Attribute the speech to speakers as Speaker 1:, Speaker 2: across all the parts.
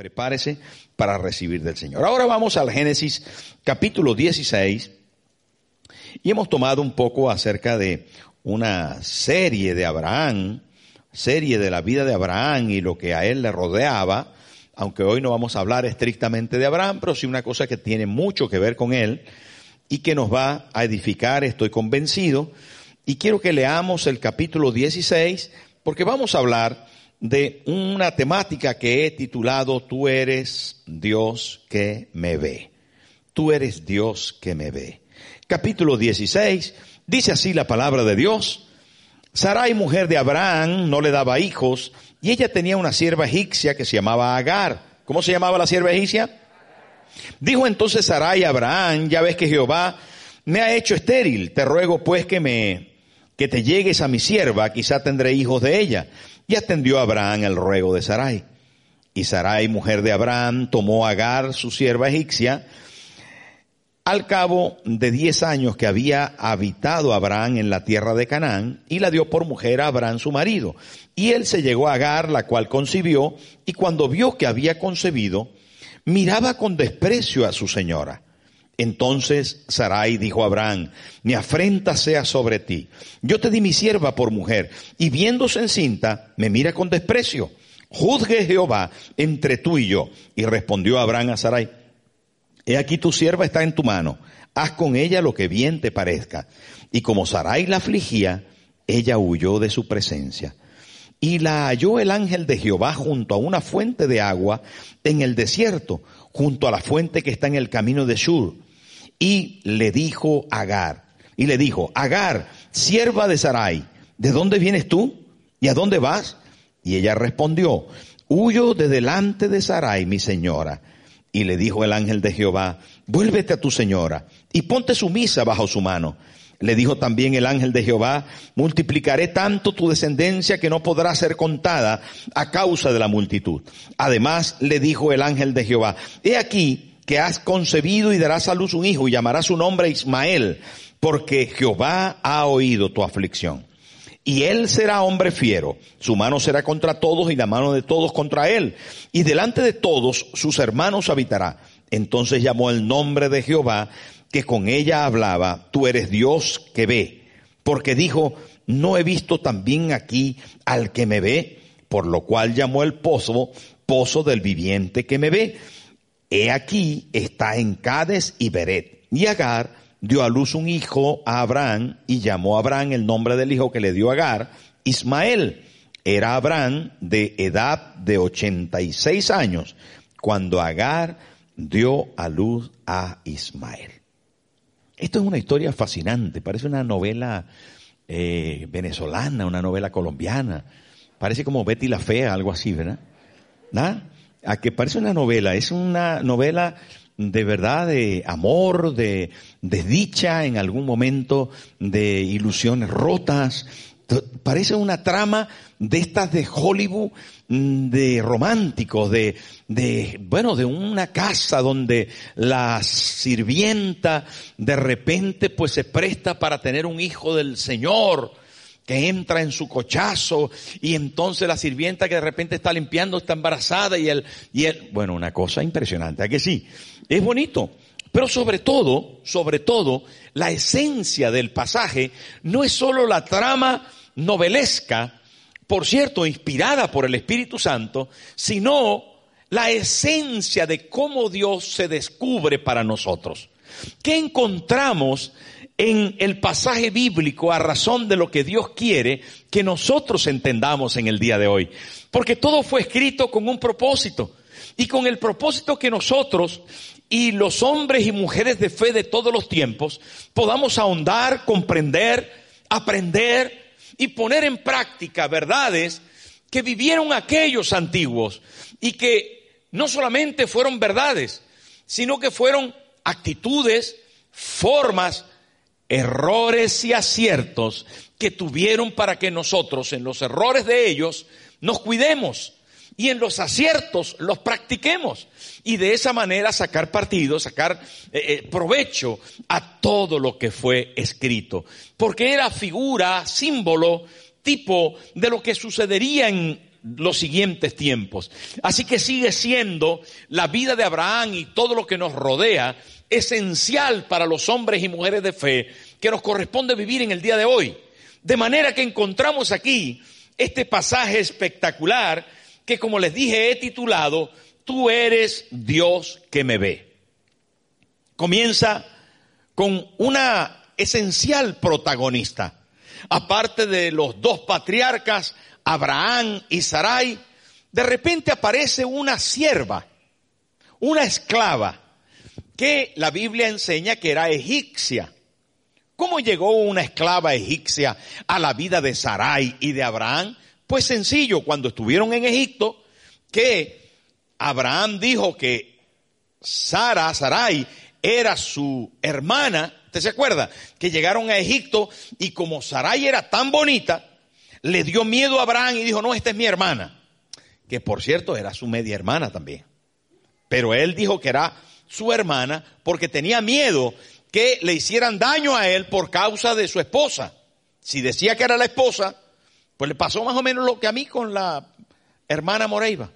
Speaker 1: Prepárese para recibir del Señor. Ahora vamos al Génesis capítulo 16 y hemos tomado un poco acerca de una serie de Abraham, serie de la vida de Abraham y lo que a él le rodeaba, aunque hoy no vamos a hablar estrictamente de Abraham, pero sí una cosa que tiene mucho que ver con él y que nos va a edificar, estoy convencido. Y quiero que leamos el capítulo 16 porque vamos a hablar de una temática que he titulado Tú eres Dios que me ve. Tú eres Dios que me ve. Capítulo 16, dice así la palabra de Dios. Sarai, mujer de Abraham, no le daba hijos y ella tenía una sierva egipcia que se llamaba Agar. ¿Cómo se llamaba la sierva egipcia? Dijo entonces Sarai a Abraham, ya ves que Jehová me ha hecho estéril, te ruego pues que me que te llegues a mi sierva, quizá tendré hijos de ella. Y atendió Abraham el ruego de Sarai. Y Sarai, mujer de Abraham, tomó a Agar, su sierva egipcia, al cabo de diez años que había habitado Abraham en la tierra de Canaán, y la dio por mujer a Abraham su marido. Y él se llegó a Agar, la cual concibió, y cuando vio que había concebido, miraba con desprecio a su señora. Entonces Sarai dijo a Abraham, mi afrenta sea sobre ti. Yo te di mi sierva por mujer, y viéndose encinta, me mira con desprecio. Juzgue Jehová entre tú y yo. Y respondió Abraham a Sarai, he aquí tu sierva está en tu mano, haz con ella lo que bien te parezca. Y como Sarai la afligía, ella huyó de su presencia. Y la halló el ángel de Jehová junto a una fuente de agua en el desierto, junto a la fuente que está en el camino de Shur y le dijo Agar, y le dijo, Agar, sierva de Sarai, ¿de dónde vienes tú? ¿Y a dónde vas? Y ella respondió, huyo de delante de Sarai, mi señora. Y le dijo el ángel de Jehová, vuélvete a tu señora y ponte sumisa bajo su mano. Le dijo también el ángel de Jehová, multiplicaré tanto tu descendencia que no podrá ser contada a causa de la multitud. Además le dijo el ángel de Jehová, he aquí, que has concebido y darás a luz un hijo y llamarás su nombre Ismael, porque Jehová ha oído tu aflicción. Y él será hombre fiero, su mano será contra todos y la mano de todos contra él, y delante de todos sus hermanos habitará. Entonces llamó el nombre de Jehová, que con ella hablaba, tú eres Dios que ve, porque dijo, no he visto también aquí al que me ve, por lo cual llamó el pozo, pozo del viviente que me ve. He aquí está en Cades y Beret. Y Agar dio a luz un hijo a Abraham y llamó a Abraham el nombre del hijo que le dio Agar, Ismael. Era Abraham de edad de 86 años cuando Agar dio a luz a Ismael. Esto es una historia fascinante, parece una novela eh, venezolana, una novela colombiana, parece como Betty la Fea, algo así, ¿verdad? ¿Nada? A que parece una novela, es una novela de verdad de amor, de, de dicha en algún momento, de ilusiones rotas. Parece una trama de estas de Hollywood, mm, de románticos, de, de, bueno, de una casa donde la sirvienta de repente pues se presta para tener un hijo del Señor que entra en su cochazo y entonces la sirvienta que de repente está limpiando está embarazada y él, y él, bueno, una cosa impresionante, ¿a que sí? Es bonito. Pero sobre todo, sobre todo, la esencia del pasaje no es solo la trama novelesca, por cierto, inspirada por el Espíritu Santo, sino la esencia de cómo Dios se descubre para nosotros. ¿Qué encontramos en el pasaje bíblico a razón de lo que Dios quiere que nosotros entendamos en el día de hoy. Porque todo fue escrito con un propósito. Y con el propósito que nosotros y los hombres y mujeres de fe de todos los tiempos podamos ahondar, comprender, aprender y poner en práctica verdades que vivieron aquellos antiguos y que no solamente fueron verdades, sino que fueron actitudes, formas, errores y aciertos que tuvieron para que nosotros en los errores de ellos nos cuidemos y en los aciertos los practiquemos y de esa manera sacar partido, sacar eh, eh, provecho a todo lo que fue escrito, porque era figura, símbolo, tipo de lo que sucedería en los siguientes tiempos. Así que sigue siendo la vida de Abraham y todo lo que nos rodea esencial para los hombres y mujeres de fe que nos corresponde vivir en el día de hoy. De manera que encontramos aquí este pasaje espectacular que como les dije he titulado, Tú eres Dios que me ve. Comienza con una esencial protagonista. Aparte de los dos patriarcas, Abraham y Sarai, de repente aparece una sierva, una esclava, que la Biblia enseña que era egipcia. ¿Cómo llegó una esclava egipcia a la vida de Sarai y de Abraham? Pues sencillo, cuando estuvieron en Egipto, que Abraham dijo que Sara, Sarai, era su hermana, ¿usted se acuerda? Que llegaron a Egipto y como Sarai era tan bonita, le dio miedo a Abraham y dijo, no, esta es mi hermana. Que por cierto era su media hermana también. Pero él dijo que era su hermana porque tenía miedo que le hicieran daño a él por causa de su esposa. Si decía que era la esposa, pues le pasó más o menos lo que a mí con la hermana Moreiva.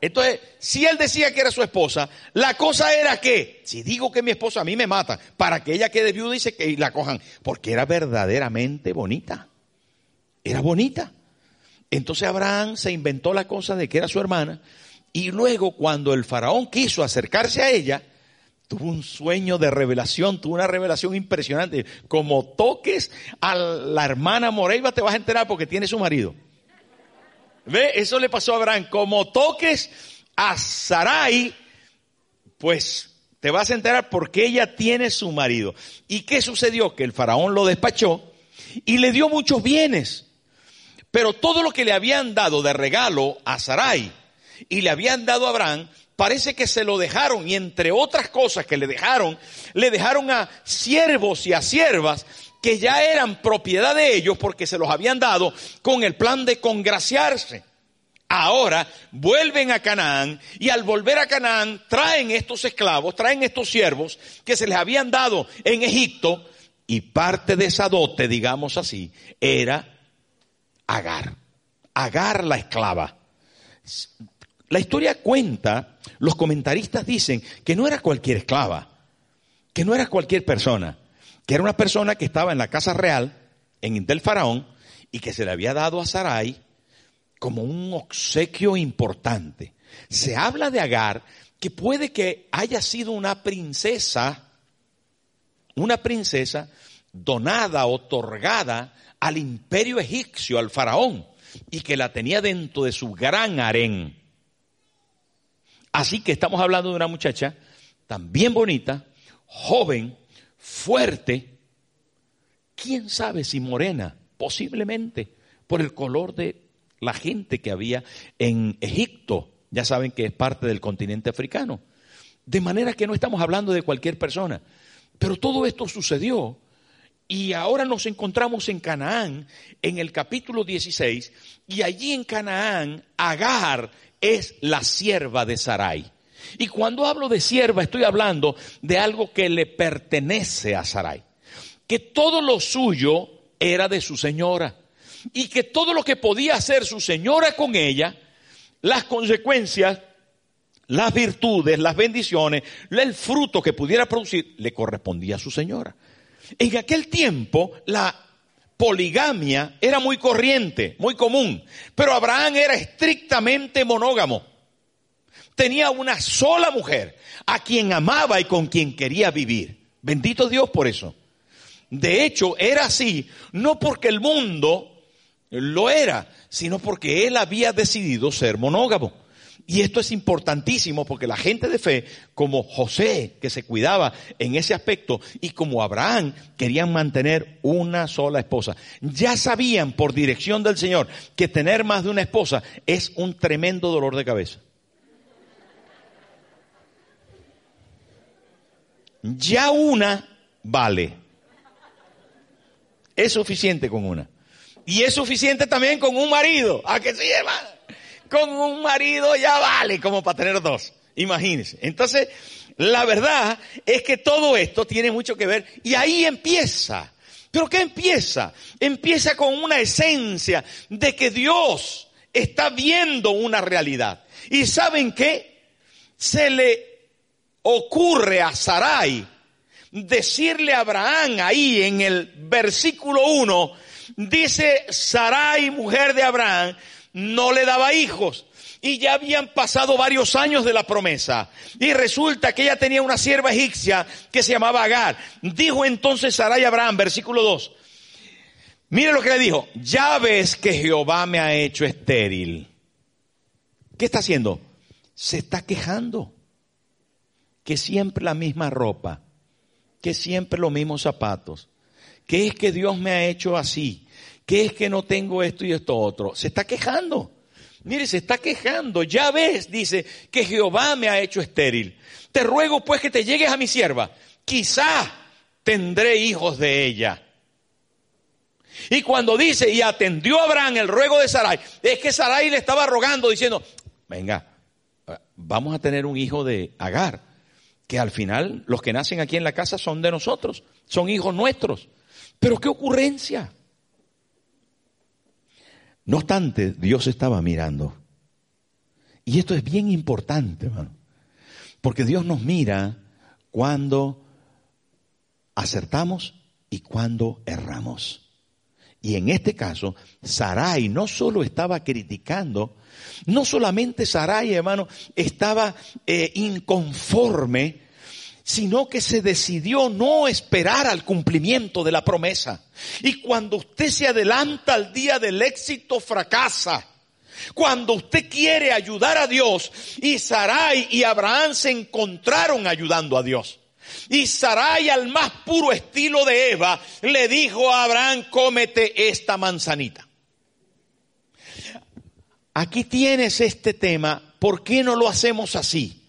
Speaker 1: Entonces, si él decía que era su esposa, la cosa era que, si digo que mi esposa a mí me mata, para que ella quede viuda, dice que la cojan, porque era verdaderamente bonita. Era bonita. Entonces Abraham se inventó la cosa de que era su hermana, y luego cuando el faraón quiso acercarse a ella, tuvo un sueño de revelación, tuvo una revelación impresionante. Como toques a la hermana Moreiva te vas a enterar porque tiene su marido. ¿Ve? Eso le pasó a Abraham. Como toques a Sarai, pues te vas a enterar porque ella tiene su marido. ¿Y qué sucedió? Que el faraón lo despachó y le dio muchos bienes. Pero todo lo que le habían dado de regalo a Sarai y le habían dado a Abraham, parece que se lo dejaron y entre otras cosas que le dejaron, le dejaron a siervos y a siervas que ya eran propiedad de ellos porque se los habían dado con el plan de congraciarse. Ahora vuelven a Canaán y al volver a Canaán traen estos esclavos, traen estos siervos que se les habían dado en Egipto y parte de esa dote, digamos así, era Agar. Agar la esclava. La historia cuenta, los comentaristas dicen que no era cualquier esclava, que no era cualquier persona, que era una persona que estaba en la casa real, en del faraón, y que se le había dado a Sarai como un obsequio importante. Se habla de Agar que puede que haya sido una princesa, una princesa donada, otorgada al imperio egipcio, al faraón, y que la tenía dentro de su gran harén. Así que estamos hablando de una muchacha también bonita, joven, fuerte, quién sabe si morena, posiblemente por el color de la gente que había en Egipto. Ya saben que es parte del continente africano. De manera que no estamos hablando de cualquier persona. Pero todo esto sucedió y ahora nos encontramos en Canaán, en el capítulo 16, y allí en Canaán, Agar es la sierva de Sarai. Y cuando hablo de sierva estoy hablando de algo que le pertenece a Sarai. Que todo lo suyo era de su señora. Y que todo lo que podía hacer su señora con ella, las consecuencias, las virtudes, las bendiciones, el fruto que pudiera producir, le correspondía a su señora. En aquel tiempo la poligamia era muy corriente, muy común, pero Abraham era estrictamente monógamo. Tenía una sola mujer a quien amaba y con quien quería vivir. Bendito Dios por eso. De hecho, era así, no porque el mundo lo era, sino porque él había decidido ser monógamo. Y esto es importantísimo porque la gente de fe, como José, que se cuidaba en ese aspecto, y como Abraham, querían mantener una sola esposa. Ya sabían por dirección del Señor que tener más de una esposa es un tremendo dolor de cabeza. Ya una vale. Es suficiente con una. Y es suficiente también con un marido. ¿A que sí, hermano? Con un marido ya vale como para tener dos. Imagínense. Entonces, la verdad es que todo esto tiene mucho que ver y ahí empieza. ¿Pero qué empieza? Empieza con una esencia de que Dios está viendo una realidad. ¿Y saben qué? Se le ocurre a Sarai decirle a Abraham ahí en el versículo 1, dice Sarai, mujer de Abraham, no le daba hijos. Y ya habían pasado varios años de la promesa. Y resulta que ella tenía una sierva egipcia que se llamaba Agar. Dijo entonces Sarai Abraham, versículo 2. Mire lo que le dijo. Ya ves que Jehová me ha hecho estéril. ¿Qué está haciendo? Se está quejando que siempre la misma ropa, que siempre los mismos zapatos, que es que Dios me ha hecho así, que es que no tengo esto y esto otro. Se está quejando. Mire, se está quejando. Ya ves, dice, que Jehová me ha hecho estéril. Te ruego pues que te llegues a mi sierva. Quizá tendré hijos de ella. Y cuando dice, y atendió Abraham el ruego de Sarai, es que Sarai le estaba rogando diciendo, venga, vamos a tener un hijo de Agar que al final los que nacen aquí en la casa son de nosotros, son hijos nuestros. Pero qué ocurrencia. No obstante, Dios estaba mirando. Y esto es bien importante, hermano. Porque Dios nos mira cuando acertamos y cuando erramos. Y en este caso, Sarai no solo estaba criticando, no solamente Sarai, hermano, estaba eh, inconforme, sino que se decidió no esperar al cumplimiento de la promesa. Y cuando usted se adelanta al día del éxito, fracasa. Cuando usted quiere ayudar a Dios, y Sarai y Abraham se encontraron ayudando a Dios. Y Sarai al más puro estilo de Eva le dijo a Abraham, cómete esta manzanita. Aquí tienes este tema, ¿por qué no lo hacemos así?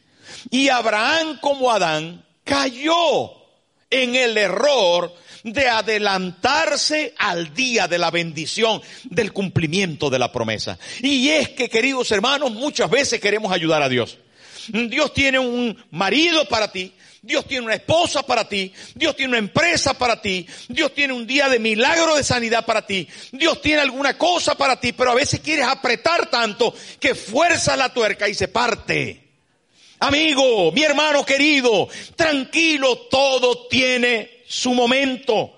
Speaker 1: Y Abraham como Adán cayó en el error de adelantarse al día de la bendición, del cumplimiento de la promesa. Y es que, queridos hermanos, muchas veces queremos ayudar a Dios. Dios tiene un marido para ti, Dios tiene una esposa para ti, Dios tiene una empresa para ti, Dios tiene un día de milagro de sanidad para ti, Dios tiene alguna cosa para ti, pero a veces quieres apretar tanto que fuerza la tuerca y se parte. Amigo, mi hermano querido, tranquilo, todo tiene su momento.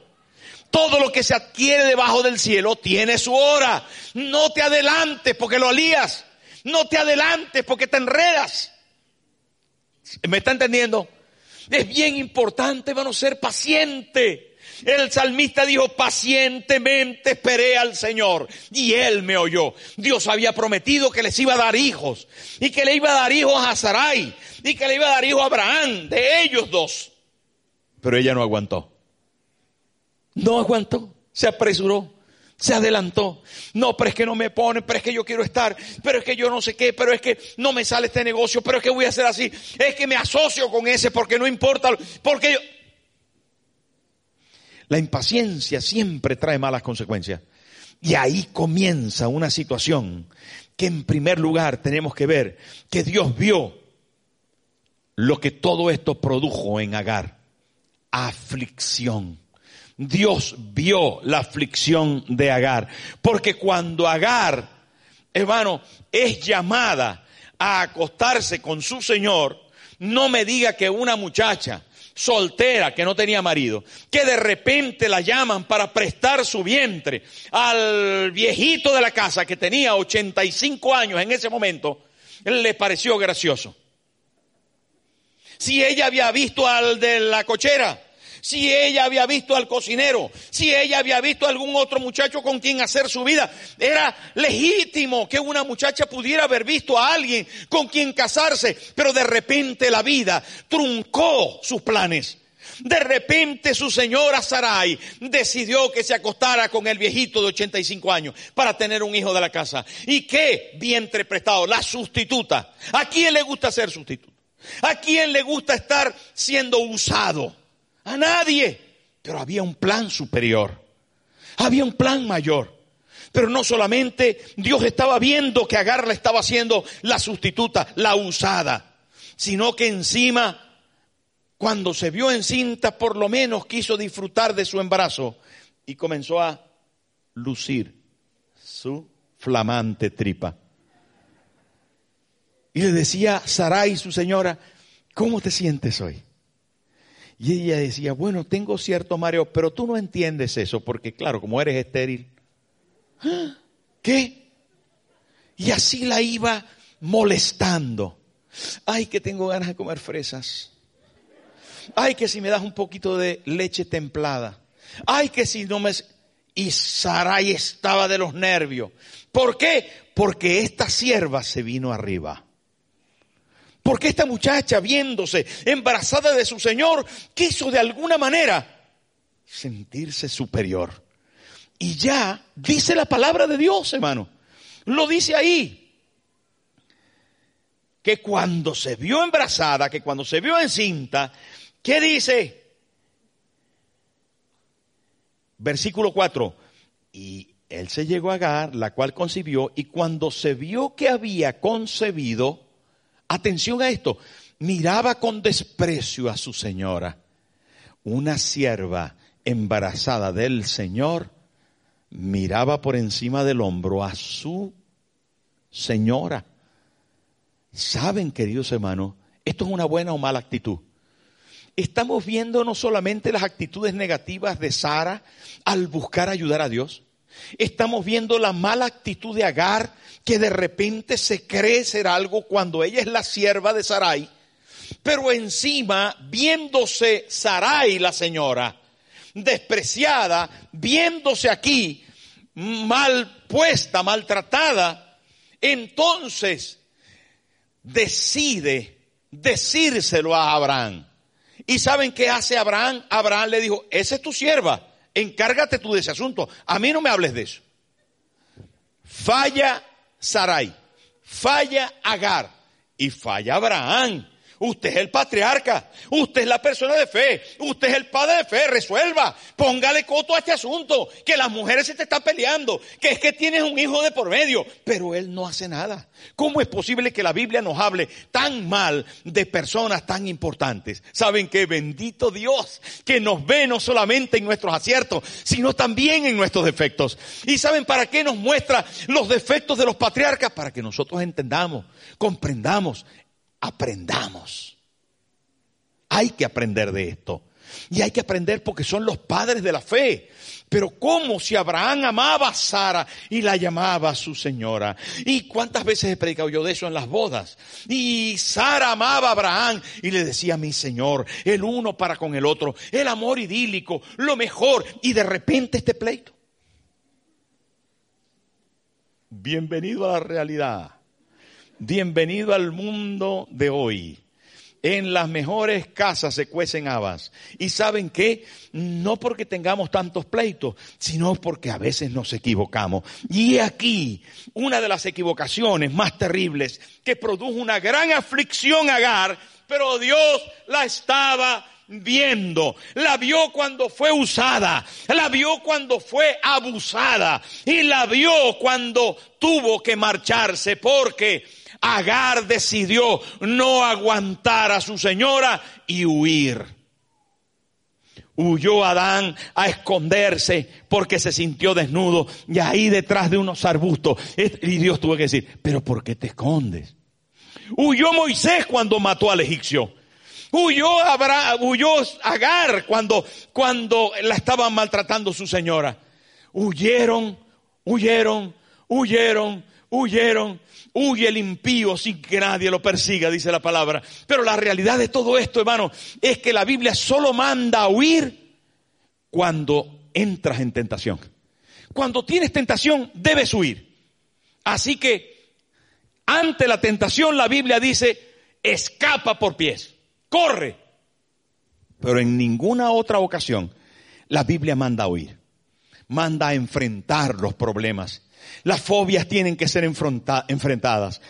Speaker 1: Todo lo que se adquiere debajo del cielo tiene su hora. No te adelantes porque lo alías. No te adelantes porque te enredas. ¿Me está entendiendo? Es bien importante, hermano, ser paciente. El salmista dijo, pacientemente esperé al Señor y Él me oyó. Dios había prometido que les iba a dar hijos y que le iba a dar hijos a Sarai y que le iba a dar hijos a Abraham, de ellos dos. Pero ella no aguantó. No aguantó, se apresuró se adelantó. No, pero es que no me pone, pero es que yo quiero estar, pero es que yo no sé qué, pero es que no me sale este negocio, pero es que voy a hacer así, es que me asocio con ese porque no importa, porque yo... La impaciencia siempre trae malas consecuencias. Y ahí comienza una situación que en primer lugar tenemos que ver que Dios vio lo que todo esto produjo en Agar. Aflicción. Dios vio la aflicción de Agar. Porque cuando Agar, hermano, es llamada a acostarse con su Señor, no me diga que una muchacha soltera que no tenía marido, que de repente la llaman para prestar su vientre al viejito de la casa que tenía 85 años en ese momento, le pareció gracioso. Si ella había visto al de la cochera si ella había visto al cocinero, si ella había visto a algún otro muchacho con quien hacer su vida. Era legítimo que una muchacha pudiera haber visto a alguien con quien casarse, pero de repente la vida truncó sus planes. De repente su señora Sarai decidió que se acostara con el viejito de 85 años para tener un hijo de la casa. ¿Y qué? Vientre prestado, la sustituta. ¿A quién le gusta ser sustituto? ¿A quién le gusta estar siendo usado? A nadie. Pero había un plan superior. Había un plan mayor. Pero no solamente Dios estaba viendo que Agar le estaba haciendo la sustituta, la usada, sino que encima cuando se vio encinta, por lo menos quiso disfrutar de su embarazo y comenzó a lucir su flamante tripa. Y le decía Sarai, su señora, ¿cómo te sientes hoy? Y ella decía, bueno, tengo cierto mareo, pero tú no entiendes eso, porque claro, como eres estéril. ¿Qué? Y así la iba molestando. Ay, que tengo ganas de comer fresas. Ay, que si me das un poquito de leche templada. Ay, que si no me... Y Sarai estaba de los nervios. ¿Por qué? Porque esta sierva se vino arriba. Porque esta muchacha, viéndose embarazada de su Señor, quiso de alguna manera sentirse superior. Y ya dice la palabra de Dios, hermano. Lo dice ahí. Que cuando se vio embarazada, que cuando se vio encinta, ¿Qué dice? Versículo 4. Y él se llegó a Agar, la cual concibió, y cuando se vio que había concebido, atención a esto, miraba con desprecio a su señora. Una sierva embarazada del Señor miraba por encima del hombro a su señora. Saben, queridos hermanos, esto es una buena o mala actitud estamos viendo no solamente las actitudes negativas de Sara al buscar ayudar a Dios, estamos viendo la mala actitud de Agar, que de repente se cree ser algo cuando ella es la sierva de Sarai, pero encima, viéndose Sarai, la señora, despreciada, viéndose aquí mal puesta, maltratada, entonces decide decírselo a Abraham. ¿Y saben qué hace Abraham? Abraham le dijo, esa es tu sierva, encárgate tú de ese asunto. A mí no me hables de eso. Falla Sarai, falla Agar y falla Abraham. Usted es el patriarca, usted es la persona de fe, usted es el padre de fe, resuelva, póngale coto a este asunto, que las mujeres se te están peleando, que es que tienes un hijo de por medio, pero él no hace nada. ¿Cómo es posible que la Biblia nos hable tan mal de personas tan importantes? Saben que bendito Dios, que nos ve no solamente en nuestros aciertos, sino también en nuestros defectos. ¿Y saben para qué nos muestra los defectos de los patriarcas? Para que nosotros entendamos, comprendamos aprendamos. Hay que aprender de esto. Y hay que aprender porque son los padres de la fe. Pero ¿cómo si Abraham amaba a Sara y la llamaba su señora? ¿Y cuántas veces he predicado yo de eso en las bodas? Y Sara amaba a Abraham y le decía mi señor, el uno para con el otro, el amor idílico, lo mejor. Y de repente este pleito. Bienvenido a la realidad. Bienvenido al mundo de hoy. En las mejores casas se cuecen habas. Y saben qué? No porque tengamos tantos pleitos, sino porque a veces nos equivocamos. Y aquí, una de las equivocaciones más terribles que produjo una gran aflicción a Agar, pero Dios la estaba viendo, la vio cuando fue usada, la vio cuando fue abusada y la vio cuando tuvo que marcharse porque Agar decidió no aguantar a su señora y huir. Huyó Adán a esconderse porque se sintió desnudo y ahí detrás de unos arbustos. Y Dios tuvo que decir, pero ¿por qué te escondes? Huyó Moisés cuando mató al egipcio. Huyó, Abraham, huyó Agar cuando, cuando la estaban maltratando su señora. Huyeron, huyeron, huyeron, huyeron. Huye el impío sin que nadie lo persiga, dice la palabra. Pero la realidad de todo esto, hermano, es que la Biblia solo manda a huir cuando entras en tentación. Cuando tienes tentación, debes huir. Así que, ante la tentación, la Biblia dice, escapa por pies, corre. Pero en ninguna otra ocasión, la Biblia manda a huir. Manda a enfrentar los problemas las fobias tienen que ser enfrentadas.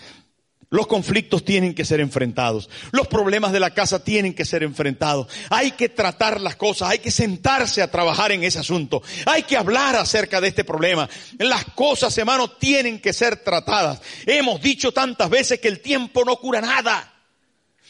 Speaker 1: Los conflictos tienen que ser enfrentados. Los problemas de la casa tienen que ser enfrentados. Hay que tratar las cosas. Hay que sentarse a trabajar en ese asunto. Hay que hablar acerca de este problema. Las cosas, hermano, tienen que ser tratadas. Hemos dicho tantas veces que el tiempo no cura nada.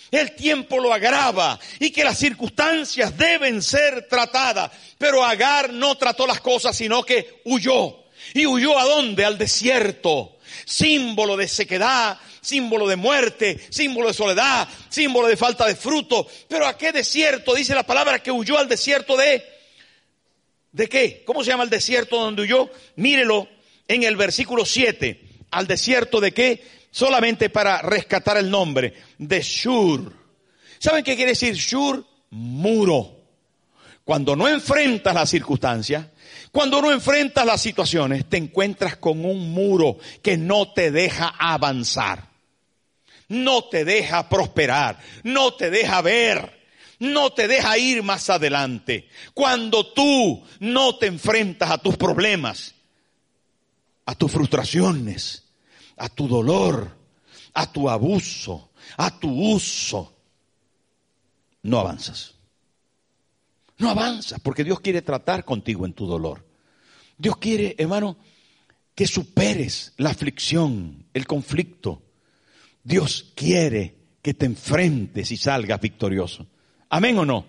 Speaker 1: El tiempo lo agrava y que las circunstancias deben ser tratadas. Pero Agar no trató las cosas, sino que huyó. ¿Y huyó a dónde? Al desierto. Símbolo de sequedad, símbolo de muerte, símbolo de soledad, símbolo de falta de fruto. Pero ¿a qué desierto? Dice la palabra que huyó al desierto de... ¿De qué? ¿Cómo se llama el desierto donde huyó? Mírelo en el versículo 7. ¿Al desierto de qué? Solamente para rescatar el nombre. De Shur. ¿Saben qué quiere decir Shur? Muro. Cuando no enfrentas las circunstancias, cuando no enfrentas las situaciones, te encuentras con un muro que no te deja avanzar, no te deja prosperar, no te deja ver, no te deja ir más adelante. Cuando tú no te enfrentas a tus problemas, a tus frustraciones, a tu dolor, a tu abuso, a tu uso, no avanzas. No avanzas porque Dios quiere tratar contigo en tu dolor. Dios quiere, hermano, que superes la aflicción, el conflicto. Dios quiere que te enfrentes y salgas victorioso. Amén o no.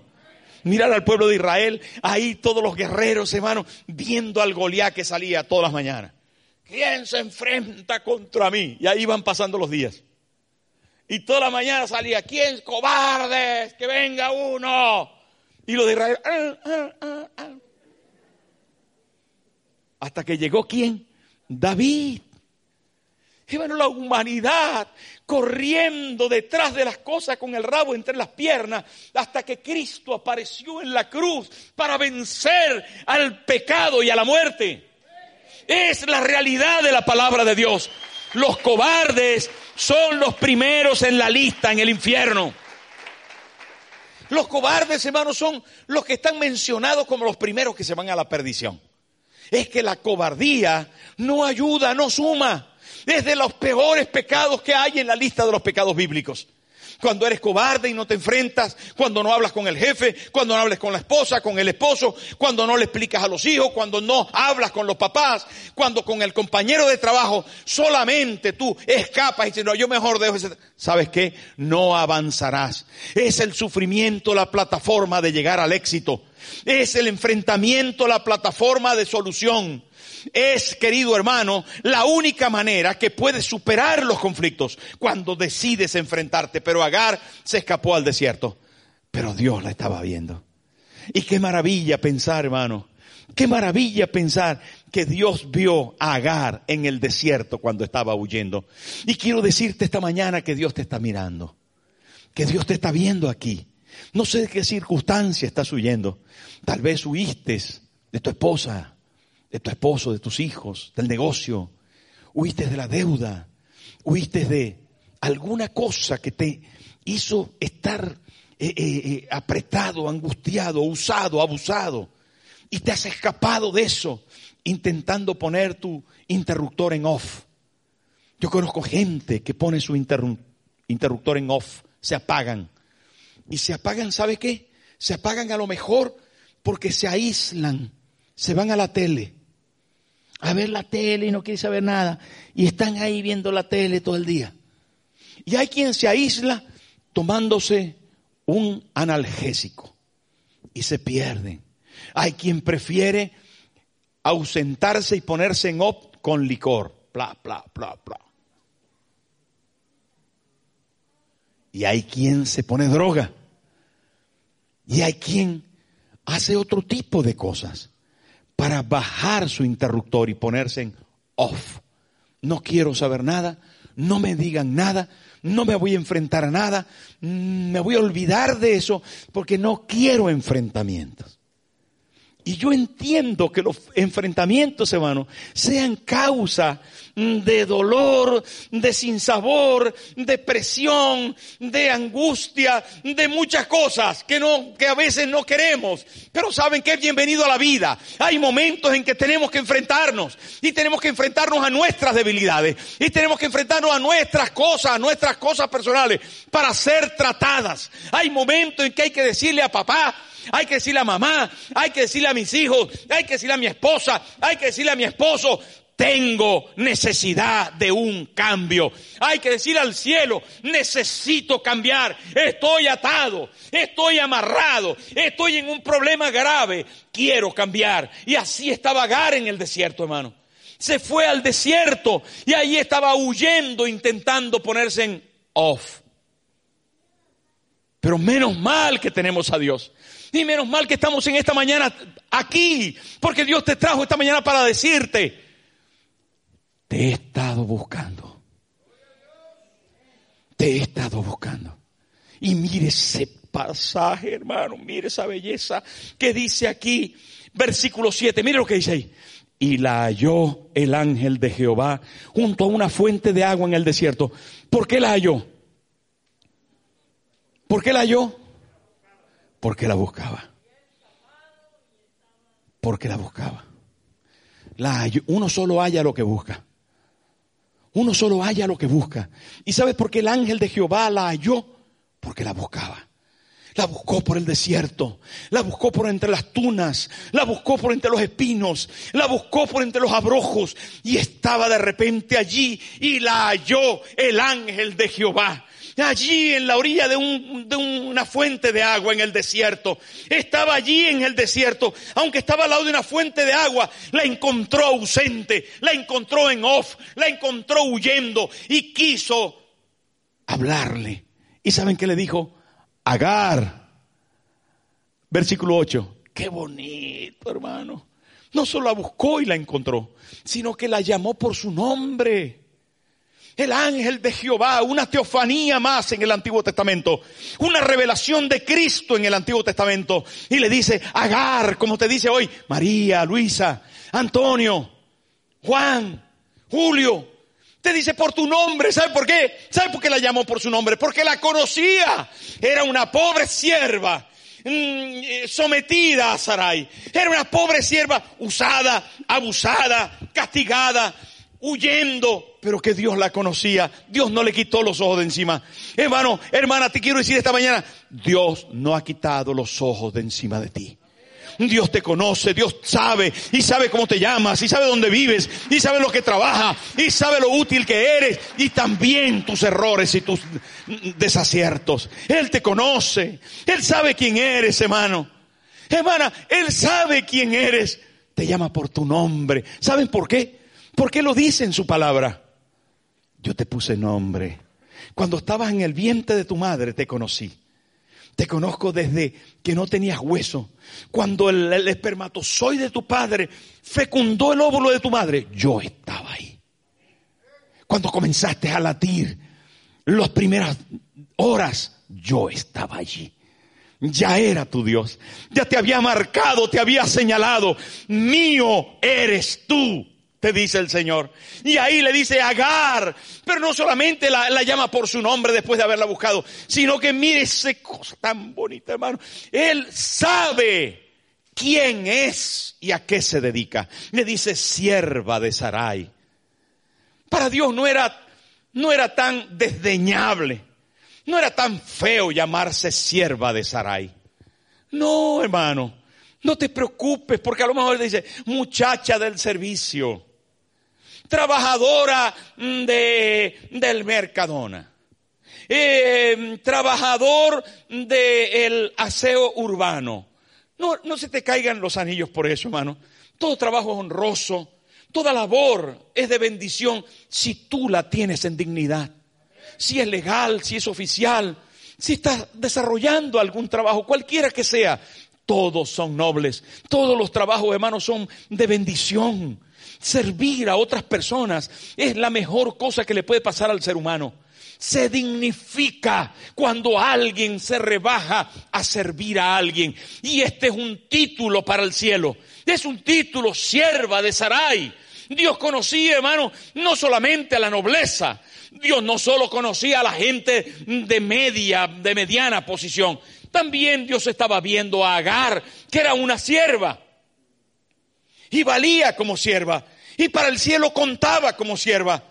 Speaker 1: Mirar al pueblo de Israel, ahí todos los guerreros, hermano, viendo al Goliat que salía todas las mañanas. ¿Quién se enfrenta contra mí? Y ahí van pasando los días. Y toda la mañana salía, ¿quién cobardes? Que venga uno. Y lo de Israel, ah, ah, ah, hasta que llegó quién? David. Bueno, la humanidad corriendo detrás de las cosas con el rabo entre las piernas hasta que Cristo apareció en la cruz para vencer al pecado y a la muerte. Es la realidad de la palabra de Dios. Los cobardes son los primeros en la lista en el infierno. Los cobardes, hermanos, son los que están mencionados como los primeros que se van a la perdición. Es que la cobardía no ayuda, no suma. Es de los peores pecados que hay en la lista de los pecados bíblicos cuando eres cobarde y no te enfrentas, cuando no hablas con el jefe, cuando no hablas con la esposa, con el esposo, cuando no le explicas a los hijos, cuando no hablas con los papás, cuando con el compañero de trabajo solamente tú escapas y dices, no, yo mejor dejo ese... ¿Sabes qué? No avanzarás. Es el sufrimiento la plataforma de llegar al éxito. Es el enfrentamiento la plataforma de solución es, querido hermano, la única manera que puedes superar los conflictos cuando decides enfrentarte. Pero Agar se escapó al desierto, pero Dios la estaba viendo. Y qué maravilla pensar, hermano, qué maravilla pensar que Dios vio a Agar en el desierto cuando estaba huyendo. Y quiero decirte esta mañana que Dios te está mirando, que Dios te está viendo aquí. No sé de qué circunstancia estás huyendo. Tal vez huiste de tu esposa, de tu esposo, de tus hijos, del negocio, huiste de la deuda, huiste de alguna cosa que te hizo estar eh, eh, eh, apretado, angustiado, usado, abusado, y te has escapado de eso intentando poner tu interruptor en off. Yo conozco gente que pone su interruptor en off, se apagan. Y se apagan, ¿sabe qué? Se apagan a lo mejor porque se aíslan, se van a la tele, a ver la tele y no quiere saber nada. Y están ahí viendo la tele todo el día. Y hay quien se aísla tomándose un analgésico y se pierden. Hay quien prefiere ausentarse y ponerse en op con licor. Y hay quien se pone droga. Y hay quien hace otro tipo de cosas para bajar su interruptor y ponerse en off. no quiero saber nada, no me digan nada, no me voy a enfrentar a nada, mm, me voy a olvidar de eso porque no quiero enfrentamientos. Y yo entiendo que los enfrentamientos, hermano, sean causa de dolor, de sinsabor, de presión, de angustia, de muchas cosas que no, que a veces no queremos. Pero saben que es bienvenido a la vida. Hay momentos en que tenemos que enfrentarnos y tenemos que enfrentarnos a nuestras debilidades y tenemos que enfrentarnos a nuestras cosas, a nuestras cosas personales para ser tratadas. Hay momentos en que hay que decirle a papá, hay que decirle a mamá, hay que decirle a mis hijos, hay que decirle a mi esposa, hay que decirle a mi esposo, tengo necesidad de un cambio. Hay que decir al cielo, necesito cambiar. Estoy atado, estoy amarrado, estoy en un problema grave. Quiero cambiar. Y así estaba Agar en el desierto, hermano. Se fue al desierto y ahí estaba huyendo, intentando ponerse en off. Pero menos mal que tenemos a Dios. Y menos mal que estamos en esta mañana aquí, porque Dios te trajo esta mañana para decirte, te he estado buscando. Te he estado buscando. Y mire ese pasaje, hermano, mire esa belleza que dice aquí, versículo 7, mire lo que dice ahí. Y la halló el ángel de Jehová junto a una fuente de agua en el desierto. ¿Por qué la halló? ¿Por qué la halló? Porque la buscaba. Porque la buscaba. La uno solo halla lo que busca. Uno solo halla lo que busca. ¿Y sabes por qué el ángel de Jehová la halló? Porque la buscaba. La buscó por el desierto, la buscó por entre las tunas, la buscó por entre los espinos, la buscó por entre los abrojos y estaba de repente allí y la halló el ángel de Jehová allí en la orilla de, una fuente de agua en el desierto. Estaba allí en el desierto, aunque estaba al lado de una fuente de agua, la encontró ausente, la encontró en off, la encontró huyendo y quiso hablarle. ¿Y saben qué le dijo? Agar. Versículo 8. Qué bonito, hermano. No solo la buscó y la encontró, sino que la llamó por su nombre el ángel de Jehová, una teofanía más en el Antiguo Testamento, una revelación de Cristo en el Antiguo Testamento. Y le dice, Agar, como te dice hoy, María, Luisa, Antonio, Juan, Julio. Te dice por tu nombre, ¿sabe por qué? ¿Sabe por qué la llamó por su nombre? Porque la conocía. Era una pobre sierva mm, eh, sometida a Sarai. Era una pobre sierva usada, abusada, castigada, huyendo, pero que Dios la conocía. Dios no le quitó los ojos de encima. Hermano, hermana, te quiero decir esta mañana, Dios no ha quitado los ojos de encima de ti. Dios te conoce, Dios sabe y sabe cómo te llamas y sabe dónde vives y sabe lo que trabaja y sabe lo útil que eres y también tus errores y tus desaciertos. Él te conoce, Él sabe quién eres, hermano. Hermana, Él sabe quién eres. Te llama por tu nombre. ¿Saben por qué? ¿Por qué lo dice en su palabra? Yo te puse nombre. Cuando estabas en el vientre de tu madre te conocí. Te conozco desde que no tenías hueso. Cuando el, espermatozoide de tu padre fecundó el óvulo de tu madre, yo estaba ahí. Cuando comenzaste a latir, las primeras horas, yo estaba allí. Ya era tu Dios. Ya te había marcado, te había señalado. Mío eres tú te dice el Señor. Y ahí le dice Agar, pero no solamente la, llama por su nombre después de haberla buscado, sino que mire esa cosa tan bonita, hermano. Él sabe quién es y a qué se dedica. Le dice sierva de Sarai. Para Dios no era, no era tan desdeñable, no era tan feo llamarse sierva de Sarai. No, hermano, no te preocupes, porque a lo mejor dice muchacha del servicio trabajadora de, del Mercadona, eh, trabajador del aseo urbano. No, no se te caigan los anillos por eso, hermano. Todo trabajo es honroso, toda labor es de bendición si tú la tienes en dignidad. Si es legal, si es oficial, si estás desarrollando algún trabajo, cualquiera que sea, todos son nobles. Todos los trabajos, hermanos, son de bendición. Servir a otras personas es la mejor cosa que le puede pasar al ser humano. Se dignifica cuando alguien se rebaja a servir a alguien. Y este es un título para el cielo. Es un título, sierva de Sarai. Dios conocía, hermano, no solamente a la nobleza. Dios no solo conocía a la gente de media, de mediana posición. También Dios estaba viendo a Agar, que era una sierva. Y valía como sierva. Y para el cielo contaba como sierva.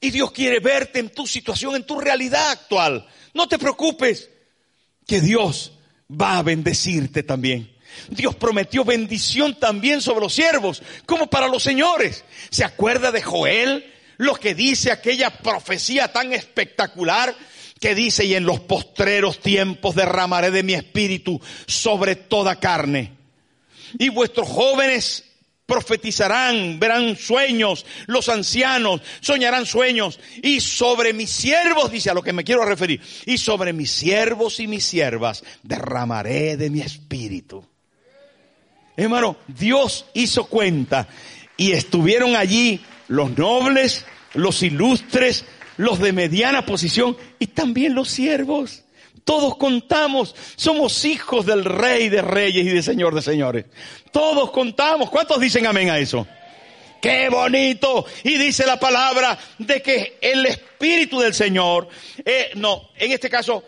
Speaker 1: Y Dios quiere verte en tu situación, en tu realidad actual. No te preocupes, que Dios va a bendecirte también. Dios prometió bendición también sobre los siervos, como para los señores. ¿Se acuerda de Joel? Lo que dice aquella profecía tan espectacular que dice, y en los postreros tiempos derramaré de mi espíritu sobre toda carne. Y vuestros jóvenes profetizarán, verán sueños, los ancianos soñarán sueños, y sobre mis siervos, dice a lo que me quiero referir, y sobre mis siervos y mis siervas derramaré de mi espíritu. Hermano, Dios hizo cuenta y estuvieron allí los nobles, los ilustres, los de mediana posición y también los siervos. Todos contamos, somos hijos del rey de reyes y del señor de señores. Todos contamos. ¿Cuántos dicen amén a eso? Qué bonito. Y dice la palabra de que el Espíritu del Señor, eh, no, en este caso,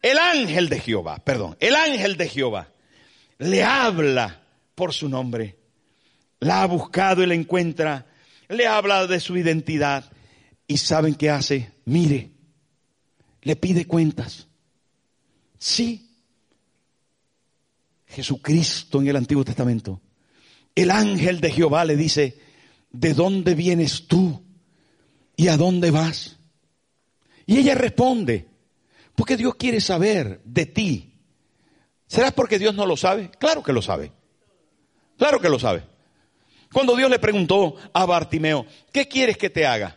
Speaker 1: el ángel de Jehová, perdón, el ángel de Jehová le habla por su nombre. La ha buscado y la encuentra. Le habla de su identidad. ¿Y saben qué hace? Mire, le pide cuentas. Sí. Jesucristo en el Antiguo Testamento. El ángel de Jehová le dice, ¿de dónde vienes tú? ¿Y a dónde vas? Y ella responde, porque Dios quiere saber de ti. ¿Será porque Dios no lo sabe? Claro que lo sabe. Claro que lo sabe. Cuando Dios le preguntó a Bartimeo, ¿qué quieres que te haga?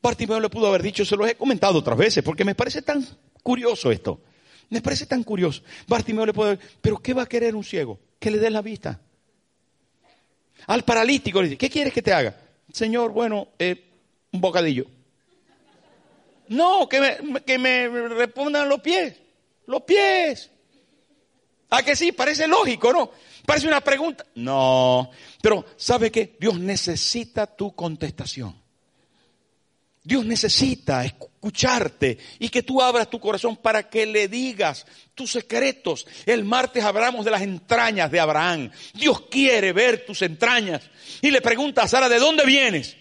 Speaker 1: Bartimeo le pudo haber dicho, se lo he comentado otras veces, porque me parece tan curioso esto. Me parece tan curioso. Bartimeo le puede pero ¿qué va a querer un ciego? Que le dé la vista. Al paralítico le dice, ¿qué quieres que te haga? Señor, bueno, eh, un bocadillo. No, que me, que me respondan los pies. Los pies. ¿A que sí? Parece lógico, ¿no? Parece una pregunta. No, pero ¿sabe qué? Dios necesita tu contestación. Dios necesita escucharte y que tú abras tu corazón para que le digas tus secretos. El martes hablamos de las entrañas de Abraham. Dios quiere ver tus entrañas. Y le pregunta a Sara, ¿de dónde vienes?